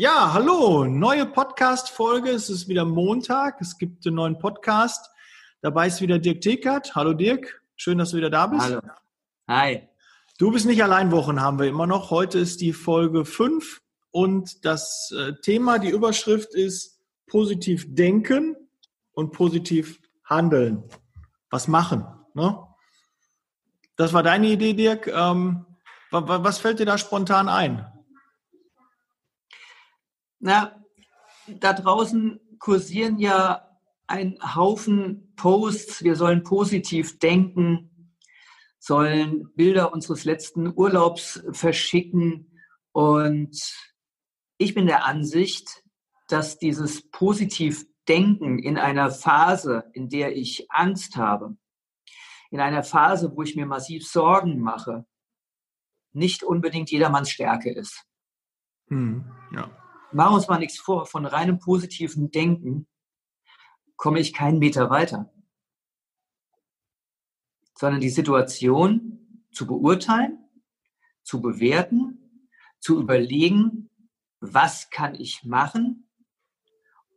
Ja, hallo, neue Podcast-Folge. Es ist wieder Montag. Es gibt einen neuen Podcast. Dabei ist wieder Dirk Tekert. Hallo Dirk, schön, dass du wieder da bist. Hallo. Hi. Du bist nicht allein Wochen, haben wir immer noch. Heute ist die Folge 5 und das äh, Thema, die Überschrift ist positiv denken und positiv handeln. Was machen? Ne? Das war deine Idee, Dirk. Ähm, was fällt dir da spontan ein? Na, da draußen kursieren ja ein Haufen Posts, wir sollen positiv denken, sollen Bilder unseres letzten Urlaubs verschicken. Und ich bin der Ansicht, dass dieses positiv Denken in einer Phase, in der ich Angst habe, in einer Phase, wo ich mir massiv Sorgen mache, nicht unbedingt jedermanns Stärke ist. Hm, ja machen wir uns mal nichts vor, von reinem positiven Denken komme ich keinen Meter weiter. Sondern die Situation zu beurteilen, zu bewerten, zu überlegen, was kann ich machen,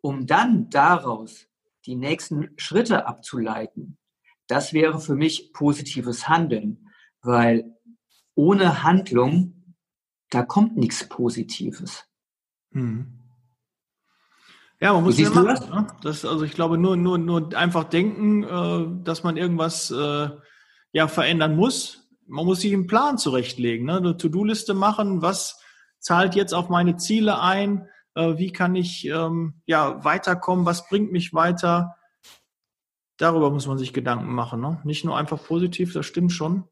um dann daraus die nächsten Schritte abzuleiten. Das wäre für mich positives Handeln, weil ohne Handlung, da kommt nichts Positives. Hm. Ja, man muss ja machen. Das? Ne? das? also ich glaube, nur, nur, nur einfach denken, äh, dass man irgendwas äh, ja verändern muss. Man muss sich einen Plan zurechtlegen, ne? eine To-Do-Liste machen, was zahlt jetzt auf meine Ziele ein, äh, wie kann ich ähm, ja weiterkommen, was bringt mich weiter. Darüber muss man sich Gedanken machen. Ne? Nicht nur einfach positiv, das stimmt schon.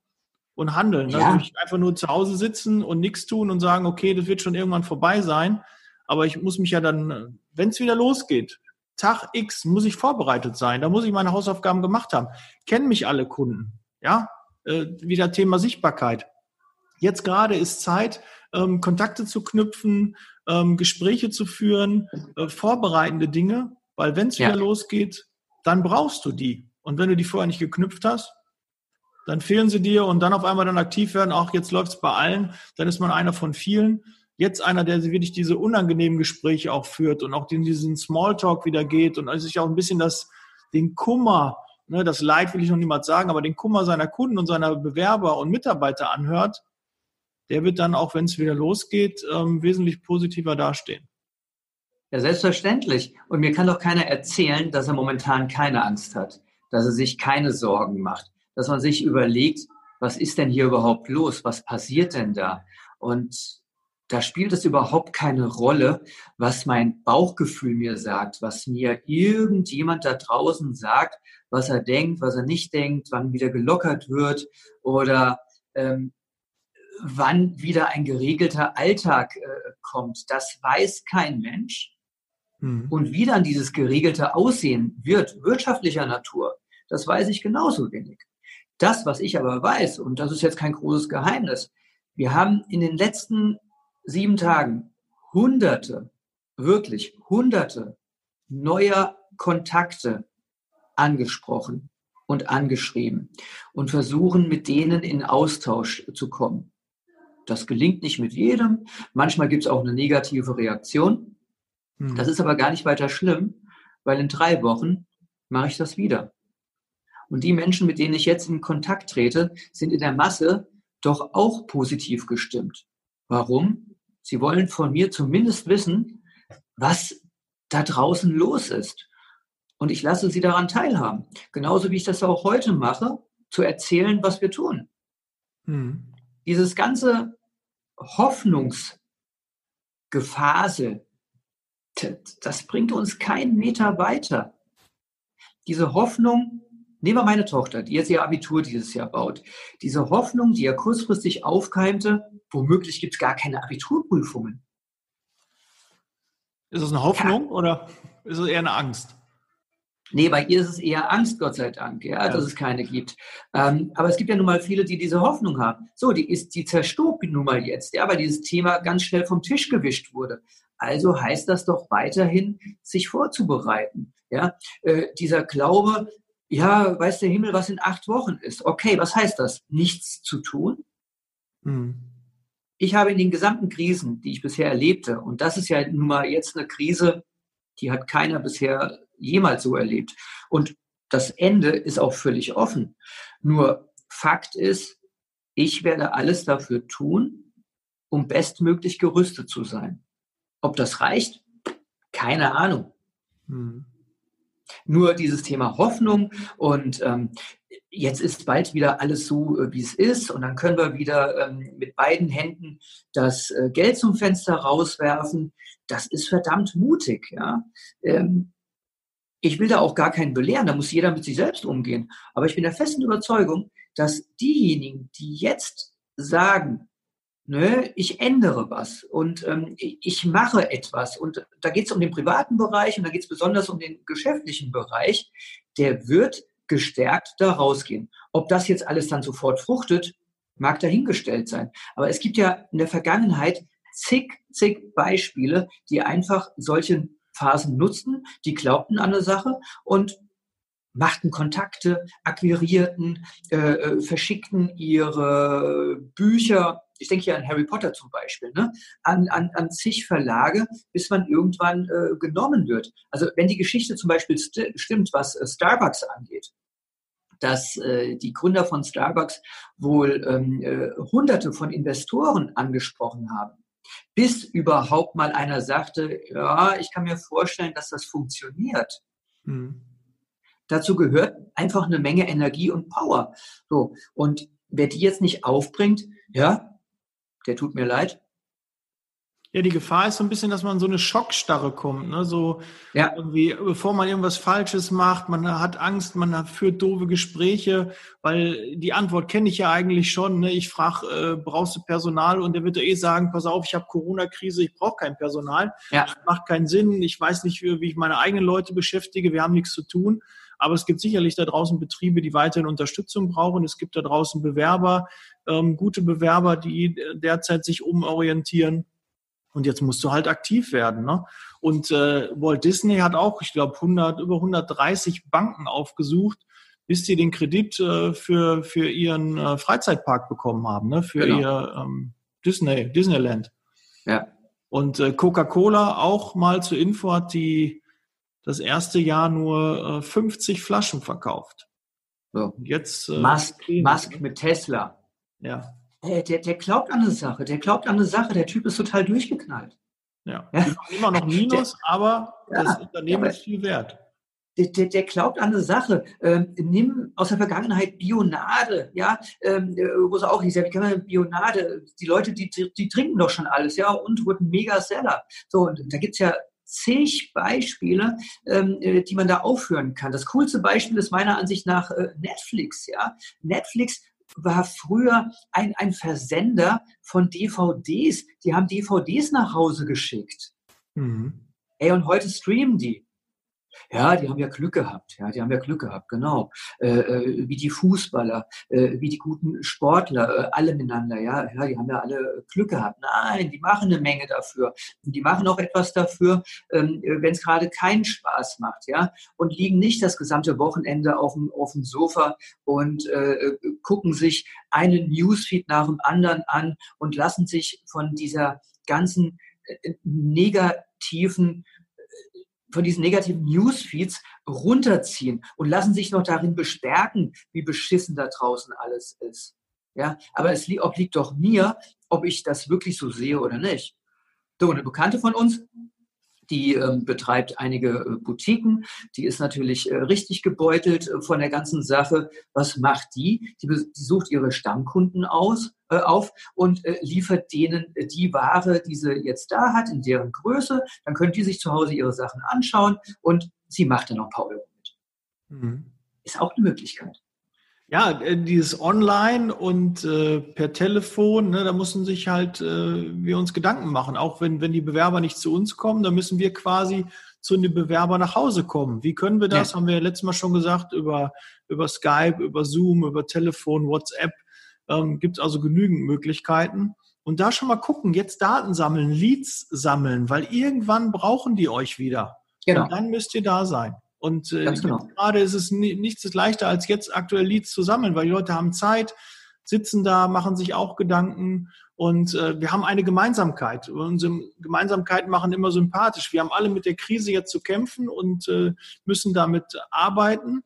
Und handeln. Ne? Ja. Also nicht einfach nur zu Hause sitzen und nichts tun und sagen, okay, das wird schon irgendwann vorbei sein aber ich muss mich ja dann, wenn es wieder losgeht, Tag X muss ich vorbereitet sein. Da muss ich meine Hausaufgaben gemacht haben. Kennen mich alle Kunden. Ja, äh, wieder Thema Sichtbarkeit. Jetzt gerade ist Zeit, ähm, Kontakte zu knüpfen, ähm, Gespräche zu führen, äh, vorbereitende Dinge, weil wenn es wieder ja. losgeht, dann brauchst du die. Und wenn du die vorher nicht geknüpft hast, dann fehlen sie dir und dann auf einmal dann aktiv werden, auch jetzt läuft es bei allen, dann ist man einer von vielen jetzt einer, der wirklich diese unangenehmen Gespräche auch führt und auch in diesen Smalltalk wieder geht und sich auch ein bisschen das, den Kummer, ne, das Leid will ich noch niemals sagen, aber den Kummer seiner Kunden und seiner Bewerber und Mitarbeiter anhört, der wird dann auch, wenn es wieder losgeht, ähm, wesentlich positiver dastehen. Ja, selbstverständlich. Und mir kann doch keiner erzählen, dass er momentan keine Angst hat, dass er sich keine Sorgen macht, dass man sich überlegt, was ist denn hier überhaupt los? Was passiert denn da? Und da spielt es überhaupt keine Rolle, was mein Bauchgefühl mir sagt, was mir irgendjemand da draußen sagt, was er denkt, was er nicht denkt, wann wieder gelockert wird oder ähm, wann wieder ein geregelter Alltag äh, kommt. Das weiß kein Mensch. Mhm. Und wie dann dieses geregelte Aussehen wird, wirtschaftlicher Natur, das weiß ich genauso wenig. Das, was ich aber weiß, und das ist jetzt kein großes Geheimnis, wir haben in den letzten sieben Tagen hunderte, wirklich hunderte neuer Kontakte angesprochen und angeschrieben und versuchen, mit denen in Austausch zu kommen. Das gelingt nicht mit jedem. Manchmal gibt es auch eine negative Reaktion. Hm. Das ist aber gar nicht weiter schlimm, weil in drei Wochen mache ich das wieder. Und die Menschen, mit denen ich jetzt in Kontakt trete, sind in der Masse doch auch positiv gestimmt. Warum? Sie wollen von mir zumindest wissen, was da draußen los ist. Und ich lasse sie daran teilhaben. Genauso wie ich das auch heute mache, zu erzählen, was wir tun. Hm. Dieses ganze Hoffnungsgefasel, das bringt uns keinen Meter weiter. Diese Hoffnung, nehmen wir meine Tochter, die jetzt ihr Abitur dieses Jahr baut. Diese Hoffnung, die ja kurzfristig aufkeimte, womöglich gibt es gar keine Abiturprüfungen. Ist es eine Hoffnung ja. oder ist es eher eine Angst? Nee, bei ihr ist es eher Angst, Gott sei Dank, ja, ja. dass es keine gibt. Ähm, aber es gibt ja nun mal viele, die diese Hoffnung haben. So, die ist, die zerstobt nun mal jetzt, ja, weil dieses Thema ganz schnell vom Tisch gewischt wurde. Also heißt das doch weiterhin, sich vorzubereiten. Ja, äh, dieser Glaube, ja, weiß der Himmel, was in acht Wochen ist. Okay, was heißt das? Nichts zu tun? Hm. ich habe in den gesamten Krisen, die ich bisher erlebte, und das ist ja nun mal jetzt eine Krise, die hat keiner bisher jemals so erlebt. Und das Ende ist auch völlig offen. Nur Fakt ist, ich werde alles dafür tun, um bestmöglich gerüstet zu sein. Ob das reicht? Keine Ahnung. Hm. Nur dieses Thema Hoffnung und ähm, jetzt ist bald wieder alles so, äh, wie es ist und dann können wir wieder ähm, mit beiden Händen das äh, Geld zum Fenster rauswerfen. Das ist verdammt mutig. Ja? Ähm, ich will da auch gar keinen belehren, da muss jeder mit sich selbst umgehen. Aber ich bin der festen Überzeugung, dass diejenigen, die jetzt sagen, ne, ich ändere was und ähm, ich mache etwas und da geht es um den privaten Bereich und da geht es besonders um den geschäftlichen Bereich, der wird gestärkt da rausgehen. Ob das jetzt alles dann sofort fruchtet, mag dahingestellt sein. Aber es gibt ja in der Vergangenheit zig, zig Beispiele, die einfach solche Phasen nutzten, die glaubten an eine Sache und machten Kontakte, akquirierten, äh, äh, verschickten ihre Bücher, ich denke hier an Harry Potter zum Beispiel, ne? an, an, an zig Verlage, bis man irgendwann äh, genommen wird. Also wenn die Geschichte zum Beispiel st stimmt, was äh, Starbucks angeht, dass äh, die Gründer von Starbucks wohl ähm, äh, hunderte von Investoren angesprochen haben, bis überhaupt mal einer sagte, ja, ich kann mir vorstellen, dass das funktioniert. Mhm. Dazu gehört einfach eine Menge Energie und Power. So. Und wer die jetzt nicht aufbringt, ja, der tut mir leid. Ja, die Gefahr ist so ein bisschen, dass man so eine Schockstarre kommt, ne? So ja. irgendwie, bevor man irgendwas Falsches macht, man hat Angst, man führt doofe Gespräche, weil die Antwort kenne ich ja eigentlich schon. Ne? Ich frage, äh, brauchst du Personal? Und der wird eh sagen, pass auf, ich habe Corona-Krise, ich brauche kein Personal. Ja. Macht keinen Sinn. Ich weiß nicht, wie, wie ich meine eigenen Leute beschäftige. Wir haben nichts zu tun. Aber es gibt sicherlich da draußen Betriebe, die weiterhin Unterstützung brauchen. Es gibt da draußen Bewerber, ähm, gute Bewerber, die derzeit sich umorientieren. Und jetzt musst du halt aktiv werden. Ne? Und äh, Walt Disney hat auch, ich glaube, 100, über 130 Banken aufgesucht, bis sie den Kredit äh, für, für ihren äh, Freizeitpark bekommen haben, ne? für genau. ihr ähm, Disney, Disneyland. Ja. Und äh, Coca-Cola auch mal zur Info hat die das erste Jahr nur äh, 50 Flaschen verkauft. So. Jetzt, äh, Musk, Musk mit Tesla. Ja. Hey, der, der glaubt an eine Sache, der glaubt an eine Sache, der Typ ist total durchgeknallt. Ja, ja. immer noch Minus, der, aber ja, das Unternehmen ist viel wert. Der, der, der, glaubt an eine Sache. Ähm, nimm aus der Vergangenheit Bionade, ja, ähm, wo es auch hieß, ja, wie kann man Bionade, die Leute, die, die, die trinken doch schon alles, ja, und wurden Mega-Seller. So, und da gibt es ja zig Beispiele, ähm, äh, die man da aufführen kann. Das coolste Beispiel ist meiner Ansicht nach äh, Netflix. Ja, Netflix war früher ein, ein Versender von DVDs. Die haben DVDs nach Hause geschickt. Mhm. Ey, und heute streamen die. Ja, die haben ja Glück gehabt. Ja, die haben ja Glück gehabt, genau. Äh, äh, wie die Fußballer, äh, wie die guten Sportler, äh, alle miteinander. Ja, ja, die haben ja alle Glück gehabt. Nein, die machen eine Menge dafür. Die machen auch etwas dafür, ähm, wenn es gerade keinen Spaß macht. Ja, und liegen nicht das gesamte Wochenende auf dem, auf dem Sofa und äh, gucken sich einen Newsfeed nach dem anderen an und lassen sich von dieser ganzen äh, negativen von diesen negativen Newsfeeds runterziehen und lassen sich noch darin bestärken, wie beschissen da draußen alles ist. Ja, aber es obliegt doch mir, ob ich das wirklich so sehe oder nicht. So, eine Bekannte von uns, die ähm, betreibt einige äh, Boutiquen, die ist natürlich äh, richtig gebeutelt äh, von der ganzen Sache. Was macht die? Die, die sucht ihre Stammkunden aus, äh, auf und äh, liefert denen äh, die Ware, die sie jetzt da hat, in deren Größe. Dann können die sich zu Hause ihre Sachen anschauen und sie macht dann noch ein paar Euro mit. Mhm. Ist auch eine Möglichkeit. Ja, äh, dieses Online und äh, per Telefon, ne, da müssen sich halt äh, wir uns Gedanken machen. Auch wenn, wenn die Bewerber nicht zu uns kommen, dann müssen wir quasi zu den Bewerbern nach Hause kommen. Wie können wir das? Ja. Haben wir ja letztes Mal schon gesagt, über, über Skype, über Zoom, über Telefon, WhatsApp. Ähm, Gibt also genügend Möglichkeiten. Und da schon mal gucken, jetzt Daten sammeln, Leads sammeln, weil irgendwann brauchen die euch wieder. Genau. Und dann müsst ihr da sein. Und äh, genau. gerade ist es nichts leichter, als jetzt aktuell Leads zu sammeln, weil die Leute haben Zeit, sitzen da, machen sich auch Gedanken Und äh, wir haben eine Gemeinsamkeit. Unsere Gemeinsamkeiten machen immer sympathisch. Wir haben alle mit der Krise jetzt zu kämpfen und äh, müssen damit arbeiten.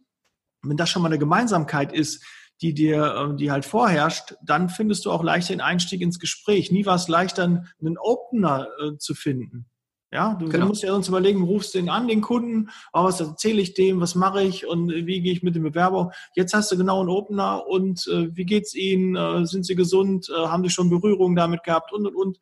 Wenn das schon mal eine Gemeinsamkeit ist, die dir, äh, die halt vorherrscht, dann findest du auch leichter den Einstieg ins Gespräch. Nie war es leichter, einen Opener äh, zu finden. Ja, du, genau. musst ja sonst überlegen, rufst du den an, den Kunden, oh, was erzähle ich dem, was mache ich und wie gehe ich mit dem Bewerber. Jetzt hast du genau einen Opener und äh, wie geht's ihnen, äh, sind sie gesund, äh, haben sie schon Berührung damit gehabt und und und.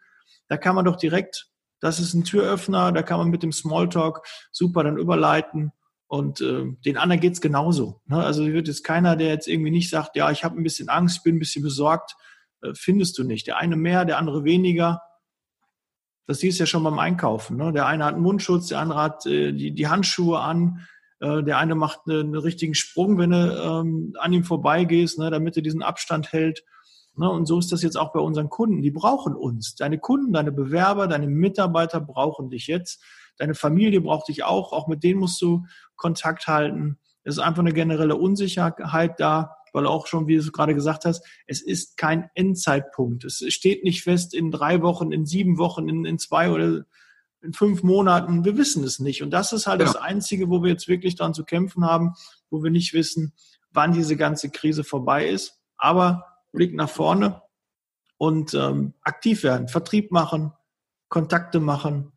Da kann man doch direkt, das ist ein Türöffner, da kann man mit dem Smalltalk super dann überleiten und äh, den anderen geht's genauso. Ne? Also wird jetzt keiner, der jetzt irgendwie nicht sagt, ja, ich habe ein bisschen Angst, bin ein bisschen besorgt, äh, findest du nicht. Der eine mehr, der andere weniger das siehst du ja schon beim Einkaufen. Ne? Der eine hat einen Mundschutz, der andere hat äh, die, die Handschuhe an, äh, der eine macht eine, einen richtigen Sprung, wenn du ähm, an ihm vorbeigehst, ne, damit er diesen Abstand hält. Ne? Und so ist das jetzt auch bei unseren Kunden. Die brauchen uns. Deine Kunden, deine Bewerber, deine Mitarbeiter brauchen dich jetzt. Deine Familie braucht dich auch. Auch mit denen musst du Kontakt halten. Es ist einfach eine generelle Unsicherheit da weil auch schon, wie du gerade gesagt hast, es ist kein Endzeitpunkt. Es steht nicht fest in drei Wochen, in sieben Wochen, in, in zwei oder in fünf Monaten. Wir wissen es nicht. Und das ist halt genau. das Einzige, wo wir jetzt wirklich dran zu kämpfen haben, wo wir nicht wissen, wann diese ganze Krise vorbei ist. Aber Blick nach vorne und ähm, aktiv werden, Vertrieb machen, Kontakte machen,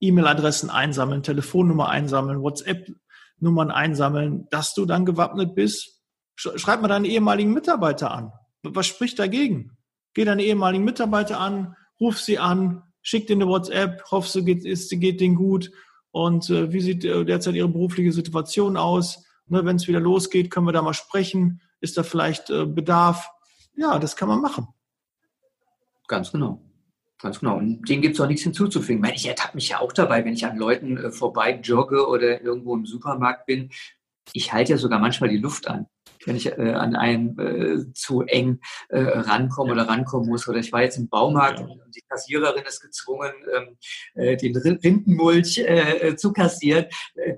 E-Mail-Adressen einsammeln, Telefonnummer einsammeln, WhatsApp-Nummern einsammeln, dass du dann gewappnet bist, Schreib mal deinen ehemaligen Mitarbeiter an. Was spricht dagegen? Geh deine ehemaligen Mitarbeiter an, ruf sie an, schick dir eine WhatsApp, hoffst du, geht, ist, geht denen gut und äh, wie sieht äh, derzeit ihre berufliche Situation aus? Ne, Wenn es wieder losgeht, können wir da mal sprechen. Ist da vielleicht äh, Bedarf? Ja, das kann man machen. Ganz genau. Ganz genau. Und denen gibt es auch nichts hinzuzufügen. Ich, meine, ich ertappe mich ja auch dabei, wenn ich an Leuten äh, vorbei jogge oder irgendwo im Supermarkt bin. Ich halte ja sogar manchmal die Luft an wenn ich äh, an einen äh, zu eng äh, rankomme oder rankommen muss. Oder ich war jetzt im Baumarkt und die Kassiererin ist gezwungen, ähm, äh, den Rindenmulch äh, äh, zu kassieren,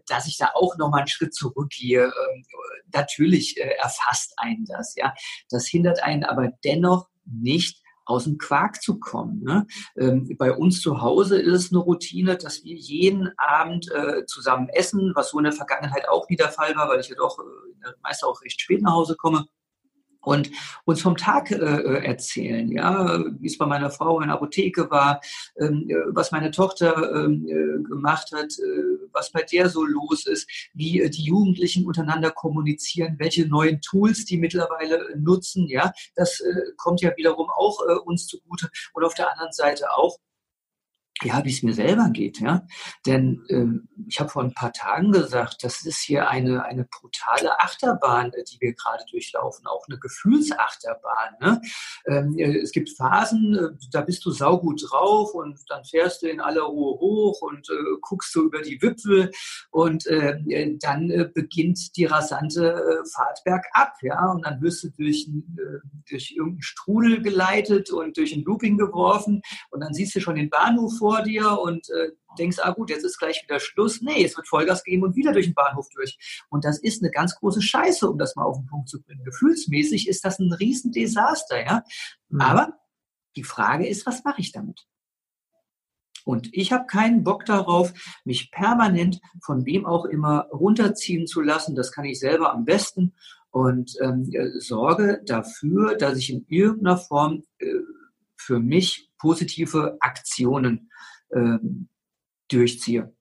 dass ich da auch nochmal einen Schritt zurückgehe. Ähm, natürlich erfasst einen das, ja. Das hindert einen aber dennoch nicht aus dem Quark zu kommen. Ne? Ähm, bei uns zu Hause ist es eine Routine, dass wir jeden Abend äh, zusammen essen, was so in der Vergangenheit auch wieder der Fall war, weil ich ja doch äh, meist auch recht spät nach Hause komme und uns vom Tag äh, äh, erzählen, ja, wie es bei meiner Frau in der Apotheke war, ähm, äh, was meine Tochter ähm, äh, gemacht hat, äh, was bei der so los ist, wie äh, die Jugendlichen untereinander kommunizieren, welche neuen Tools die mittlerweile nutzen, ja, das kommt ja wiederum auch uns zugute und auf der anderen Seite auch ja, wie es mir selber geht, ja. Denn ähm, ich habe vor ein paar Tagen gesagt, das ist hier eine, eine brutale Achterbahn, äh, die wir gerade durchlaufen, auch eine Gefühlsachterbahn. Ne? Ähm, äh, es gibt Phasen, äh, da bist du saugut drauf und dann fährst du in aller Ruhe hoch und äh, guckst du über die Wipfel und äh, dann äh, beginnt die rasante Fahrt bergab, ja. Und dann wirst du durch, durch irgendeinen Strudel geleitet und durch ein Looping geworfen und dann siehst du schon den Bahnhof vor vor dir und äh, denkst, ah gut, jetzt ist gleich wieder Schluss. Nee, es wird Vollgas geben und wieder durch den Bahnhof durch. Und das ist eine ganz große Scheiße, um das mal auf den Punkt zu bringen. Gefühlsmäßig ist das ein Riesendesaster, ja. Mhm. Aber die Frage ist, was mache ich damit? Und ich habe keinen Bock darauf, mich permanent von wem auch immer runterziehen zu lassen. Das kann ich selber am besten. Und ähm, äh, sorge dafür, dass ich in irgendeiner Form äh, für mich positive Aktionen ähm, durchziehe.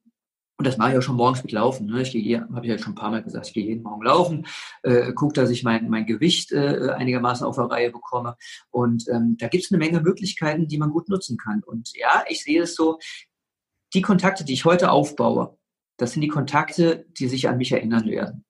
Und das mache ich auch schon morgens mit Laufen. Ne? Ich gehe hier, habe ich ja schon ein paar Mal gesagt, ich gehe jeden Morgen laufen, äh, gucke, dass ich mein, mein Gewicht äh, einigermaßen auf der Reihe bekomme. Und ähm, da gibt es eine Menge Möglichkeiten, die man gut nutzen kann. Und ja, ich sehe es so, die Kontakte, die ich heute aufbaue, das sind die Kontakte, die sich an mich erinnern werden.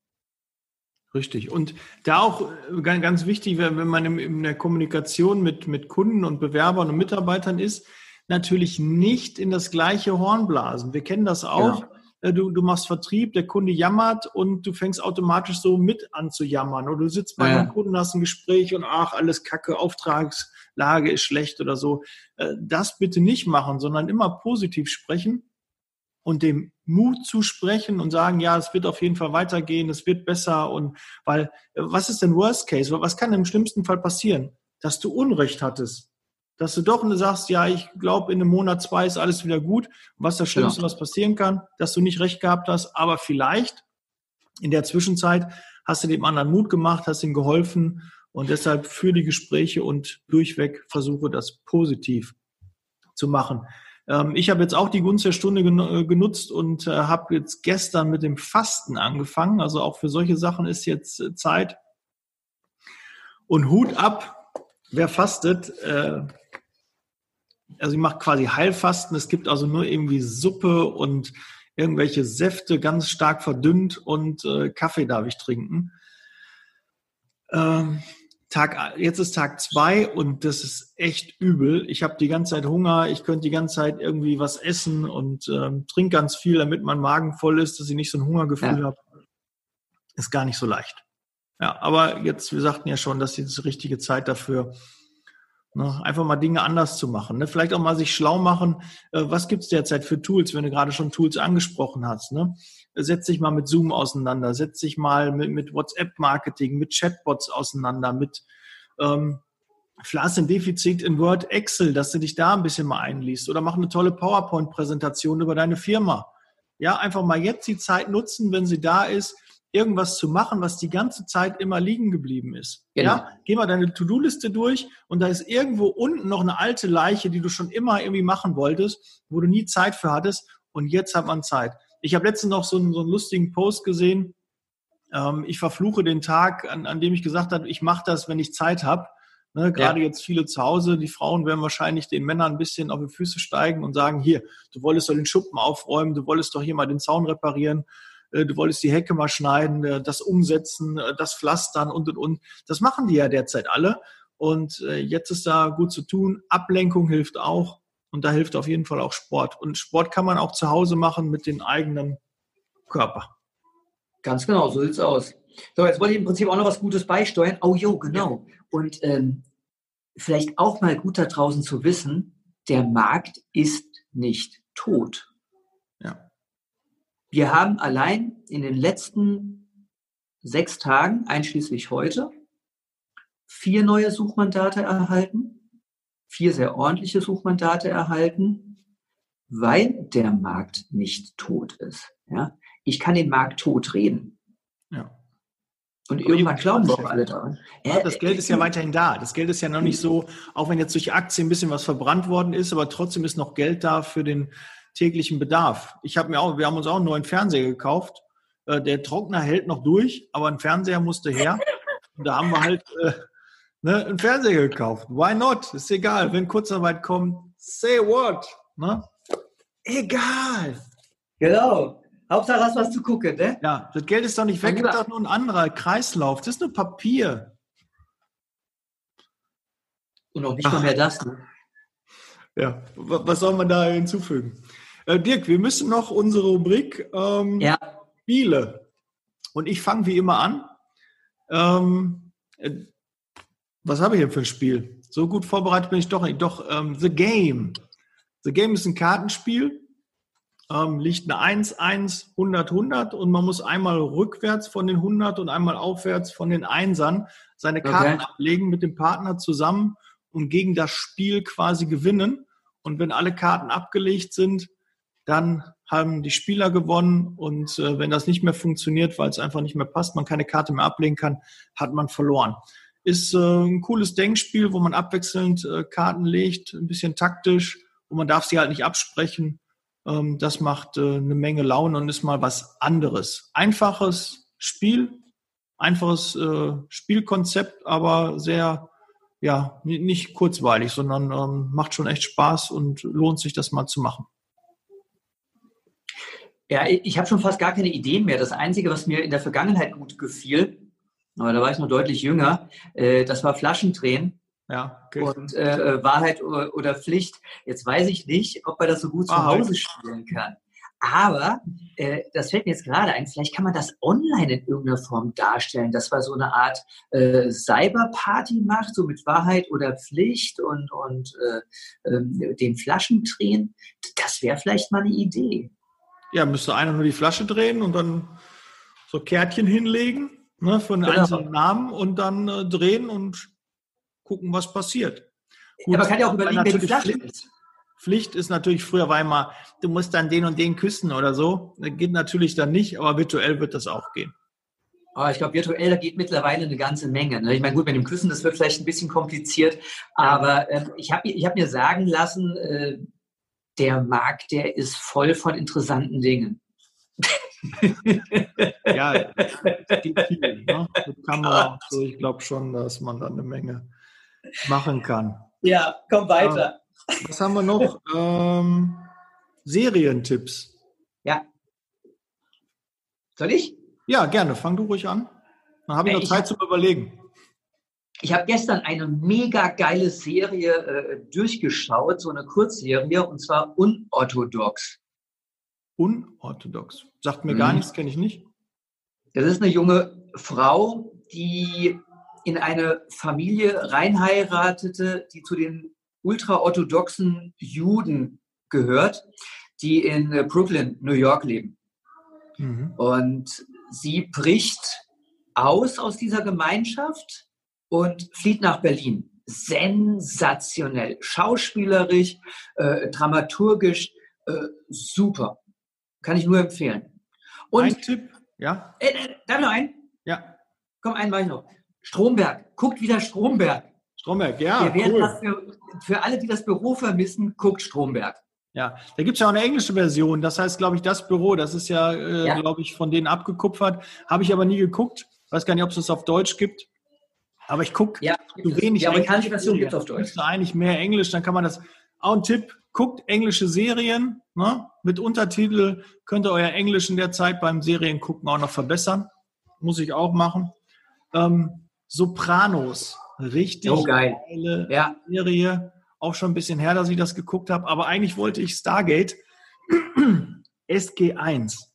Richtig. Und da auch äh, ganz wichtig, wenn man in der Kommunikation mit, mit Kunden und Bewerbern und Mitarbeitern ist, natürlich nicht in das gleiche Horn blasen. Wir kennen das auch. Äh, du, du machst Vertrieb, der Kunde jammert und du fängst automatisch so mit an zu jammern. Oder du sitzt bei ja. einem Kunden, hast ein Gespräch und ach, alles Kacke, Auftragslage ist schlecht oder so. Äh, das bitte nicht machen, sondern immer positiv sprechen und dem Mut zu sprechen und sagen, ja, es wird auf jeden Fall weitergehen, es wird besser und weil, was ist denn Worst Case? Was kann im schlimmsten Fall passieren? Dass du Unrecht hattest. Dass du doch sagst, ja, ich glaube, in einem Monat, zwei ist alles wieder gut. was das Schlimmste, genau. was passieren kann, dass du nicht recht gehabt hast, aber vielleicht in der Zwischenzeit hast du dem anderen Mut gemacht, hast ihm geholfen und deshalb für die Gespräche und durchweg versuche das positiv zu machen. Ähm, ich habe jetzt auch die Gunst der Stunde äh, genutzt und äh, habe jetzt gestern mit dem Fasten angefangen. Also auch für solche Sachen ist jetzt äh, Zeit. Und Hut ab, wer fastet. Also ich mache quasi Heilfasten. Es gibt also nur irgendwie Suppe und irgendwelche Säfte ganz stark verdünnt und Kaffee darf ich trinken. Ähm, Tag, jetzt ist Tag zwei und das ist echt übel. Ich habe die ganze Zeit Hunger, ich könnte die ganze Zeit irgendwie was essen und ähm, trinke ganz viel, damit mein Magen voll ist, dass ich nicht so ein Hungergefühl ja. habe. Ist gar nicht so leicht. Ja, aber jetzt, wir sagten ja schon, dass jetzt die richtige Zeit dafür, ne, einfach mal Dinge anders zu machen. Ne? Vielleicht auch mal sich schlau machen, äh, was gibt's derzeit für Tools, wenn du gerade schon Tools angesprochen hast. Ne? setz dich mal mit Zoom auseinander, setz dich mal mit, mit WhatsApp-Marketing, mit Chatbots auseinander, mit ähm, Flas ein Defizit in Word, Excel, dass du dich da ein bisschen mal einliest oder mach eine tolle PowerPoint-Präsentation über deine Firma. Ja, einfach mal jetzt die Zeit nutzen, wenn sie da ist, irgendwas zu machen, was die ganze Zeit immer liegen geblieben ist. Genau. Ja, geh mal deine To-Do-Liste durch und da ist irgendwo unten noch eine alte Leiche, die du schon immer irgendwie machen wolltest, wo du nie Zeit für hattest und jetzt hat man Zeit. Ich habe letztens noch so einen, so einen lustigen Post gesehen. Ähm, ich verfluche den Tag, an, an dem ich gesagt habe, ich mache das, wenn ich Zeit habe. Ne, gerade ja. jetzt viele zu Hause, die Frauen werden wahrscheinlich den Männern ein bisschen auf die Füße steigen und sagen, hier, du wolltest doch den Schuppen aufräumen, du wolltest doch hier mal den Zaun reparieren, du wolltest die Hecke mal schneiden, äh, das umsetzen, äh, das pflastern und und und. Das machen die ja derzeit alle. Und jetzt ist da gut zu tun. Ablenkung hilft auch. Und da hilft auf jeden Fall auch Sport. Und Sport kann man auch zu Hause machen mit dem eigenen Körper. Ganz genau, so sieht es aus. So, jetzt wollte ich im Prinzip auch noch was Gutes beisteuern. Oh jo, genau. Ja. Und ähm, vielleicht auch mal gut da draußen zu wissen, der Markt ist nicht tot. Wir haben allein in den letzten sechs Tagen, einschließlich heute, vier neue Suchmandate erhalten vier sehr ordentliche Suchmandate erhalten, weil der Markt nicht tot ist. Ja? Ich kann den Markt tot reden. Ja. Und Aber irgendwann glauben doch alle daran. Ja, das Geld ist ja weiterhin da. Das Geld ist ja noch nicht so, auch wenn jetzt durch Aktien ein bisschen was verbrannt worden ist, aber trotzdem ist noch Geld da für den täglichen Bedarf. Ich habe mir auch, wir haben uns auch einen neuen Fernseher gekauft. Äh, der Trockner hält noch durch, aber ein Fernseher musste her. Und da haben wir halt äh, ne, einen Fernseher gekauft. Why not? Ist egal. Wenn Kurzarbeit kommt, say what? Ne? Egal. Genau. Hauptsache hast was zu gucken, ne? Ja, das Geld ist doch nicht weg, das ist doch nur ein anderer Kreislauf. Das ist nur Papier. Und auch nicht Ach. mal mehr das. Ne? Ja, was soll man da hinzufügen? Äh, Dirk, wir müssen noch unsere Rubrik ähm, ja. Spiele. Und ich fange wie immer an. Ähm, äh, was habe ich denn für ein Spiel? So gut vorbereitet bin ich doch nicht. Doch, ähm, The Game. The Game ist ein Kartenspiel. Ähm, liegt eine 1, 1, 100, 100 und man muss einmal rückwärts von den 100 und einmal aufwärts von den Einsern seine Karten okay. ablegen mit dem Partner zusammen und gegen das Spiel quasi gewinnen. Und wenn alle Karten abgelegt sind, dann haben die Spieler gewonnen und äh, wenn das nicht mehr funktioniert, weil es einfach nicht mehr passt, man keine Karte mehr ablegen kann, hat man verloren. Ist äh, ein cooles Denkspiel, wo man abwechselnd äh, Karten legt, ein bisschen taktisch und man darf sie halt nicht absprechen. Ähm, das macht äh, eine Menge Laune und ist mal was anderes. Einfaches Spiel, einfaches äh, Spielkonzept, aber sehr, ja, nicht kurzweilig, sondern ähm, macht schon echt Spaß und lohnt sich, das mal zu machen. Ja, ich habe schon fast gar keine Ideen mehr. Das Einzige, was mir in der Vergangenheit gut gefiel, aber da war ich noch deutlich jünger. Äh, das war Flaschendrehen. Ja, okay. Und äh, Wahrheit oder, Pflicht. Jetzt weiß ich nicht, ob er das so gut zu Hause spielen kann. Aber äh, das fällt mir jetzt gerade ein, vielleicht kann man das online in irgendeiner Form darstellen, dass man so eine Art äh, Cyberparty macht, so mit Wahrheit oder Pflicht und, und äh, äh, den Flaschen drehen. Das wäre vielleicht mal eine Idee. Ja, müsste einer nur die Flasche drehen und dann so Kärtchen hinlegen ne, von genau. einzelnen Namen und dann äh, drehen und gucken, was passiert. Gut, aber kann ja auch überlegen, wenn Pflicht ist. Pflicht ist natürlich, früher war immer, du musst dann den und den küssen oder so. Das geht natürlich dann nicht, aber virtuell wird das auch gehen. Oh, ich glaube, virtuell, da geht mittlerweile eine ganze Menge. Ne? Ich meine, gut, mit dem Küssen, das wird vielleicht ein bisschen kompliziert, aber äh, ich habe ich hab mir sagen lassen, äh, der Markt, der ist voll von interessanten Dingen. ja, es geht viel. Ne? Mit Kamera so, ich glaube schon, dass man da eine Menge machen kann. Ja, komm weiter. Was haben wir noch? Ähm, Serientipps. Ja. Soll ich? Ja, gerne. Fang du ruhig an. Dann habe ich noch ich Zeit hab, zum Überlegen. Ich habe gestern eine mega geile Serie äh, durchgeschaut, so eine Kurzserie, und zwar Unorthodox. Unorthodox? Sagt mir mhm. gar nichts, kenne ich nicht. Das ist eine junge Frau, die in eine Familie reinheiratete, die zu den ultraorthodoxen Juden gehört, die in äh, Brooklyn, New York leben. Mhm. Und sie bricht aus aus dieser Gemeinschaft und flieht nach Berlin. Sensationell, schauspielerisch, äh, dramaturgisch, äh, super. Kann ich nur empfehlen. Und ein Tipp, ja? Äh, äh, darf noch einen? Ja. Komm, einen mache ich noch. Stromberg. Guckt wieder Stromberg. Stromberg, ja. Cool. für, für alle, die das Büro vermissen, guckt Stromberg. Ja, da gibt es ja auch eine englische Version. Das heißt, glaube ich, das Büro, das ist ja, äh, ja. glaube ich, von denen abgekupfert. Habe ich aber nie geguckt. Weiß gar nicht, ob es das auf Deutsch gibt. Aber ich gucke ja, so wenig. Die amerikanische Version gibt es auf Deutsch. Ist eigentlich mehr Englisch, dann kann man das. Auch ein Tipp, guckt englische Serien ne? mit Untertitel. Könnt ihr euer Englisch in der Zeit beim Seriengucken auch noch verbessern. Muss ich auch machen. Ähm, Sopranos. Richtig oh, geil. geile ja. Serie auch schon ein bisschen her, dass ich das geguckt habe, aber eigentlich wollte ich Stargate SG1.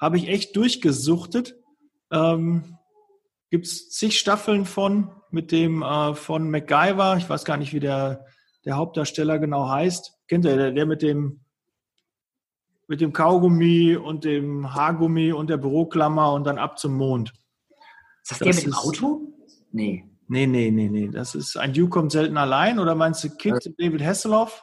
Habe ich echt durchgesuchtet. Ähm, Gibt es zig Staffeln von, mit dem äh, von MacGyver, ich weiß gar nicht, wie der, der Hauptdarsteller genau heißt. Kennt ihr, der, der mit dem mit dem Kaugummi und dem Haargummi und der Büroklammer und dann ab zum Mond. Ist das, das der mit dem Auto? Nee. Nee, nee, nee, nee. Das ist ein Duke kommt selten allein. Oder meinst du Kid, ja. David Hasselhoff?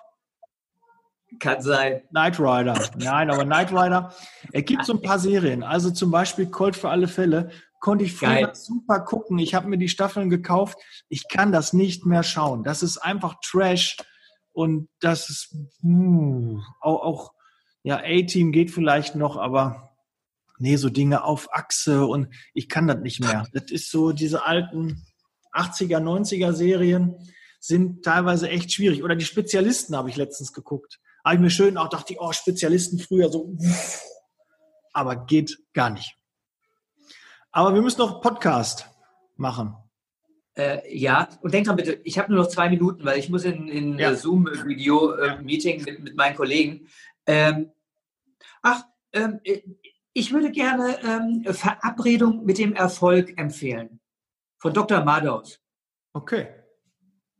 Kann sein. Knight Rider. Nein, aber Knight Rider. Er gibt so ein paar Serien. Also zum Beispiel Colt für alle Fälle. Konnte ich früher super gucken. Ich habe mir die Staffeln gekauft. Ich kann das nicht mehr schauen. Das ist einfach Trash. Und das ist mh, auch, auch ja, A-Team geht vielleicht noch, aber nee, so Dinge auf Achse und ich kann das nicht mehr. Das ist so diese alten 80er, 90er Serien sind teilweise echt schwierig. Oder die Spezialisten habe ich letztens geguckt. Habe ich mir schön auch dachte, oh, Spezialisten früher so, aber geht gar nicht. Aber wir müssen noch Podcast machen. Äh, ja, und denk dran bitte, ich habe nur noch zwei Minuten, weil ich muss in, in ja. Zoom-Video-Meeting äh, mit, mit meinen Kollegen. Ähm, ach, ähm, ich würde gerne ähm, Verabredung mit dem Erfolg empfehlen von Dr. Madaus. Okay.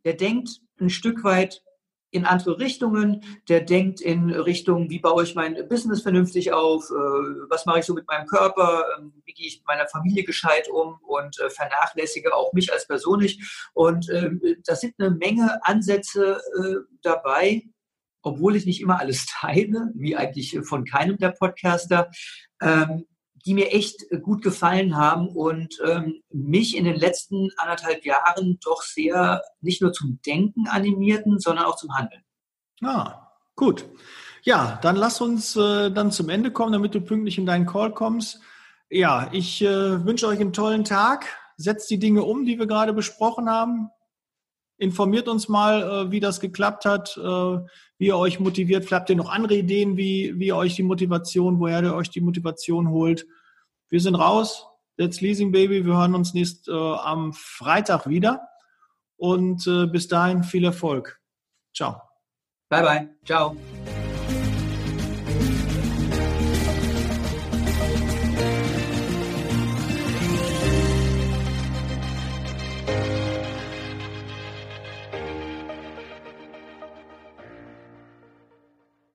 Der denkt ein Stück weit in andere Richtungen. Der denkt in Richtung, wie baue ich mein Business vernünftig auf, äh, was mache ich so mit meinem Körper, ähm, wie gehe ich mit meiner Familie gescheit um und äh, vernachlässige auch mich als Person nicht. Und ähm, da sind eine Menge Ansätze äh, dabei, obwohl ich nicht immer alles teile, wie eigentlich von keinem der Podcaster. Ähm, die mir echt äh, gut gefallen haben und ähm, mich in den letzten anderthalb Jahren doch sehr nicht nur zum Denken animierten, sondern auch zum Handeln. Ah, gut. Ja, dann lass uns äh, dann zum Ende kommen, damit du pünktlich in deinen Call kommst. Ja, ich äh, wünsche euch einen tollen Tag. Setzt die Dinge um, die wir gerade besprochen haben. Informiert uns mal, äh, wie das geklappt hat, äh, wie ihr euch motiviert. Vielleicht habt ihr noch andere Ideen, wie, wie ihr euch die Motivation, woher ihr euch die Motivation holt. Wir sind raus. That's Leasing Baby. Wir hören uns nächst äh, am Freitag wieder. Und äh, bis dahin viel Erfolg. Ciao. Bye bye. Ciao.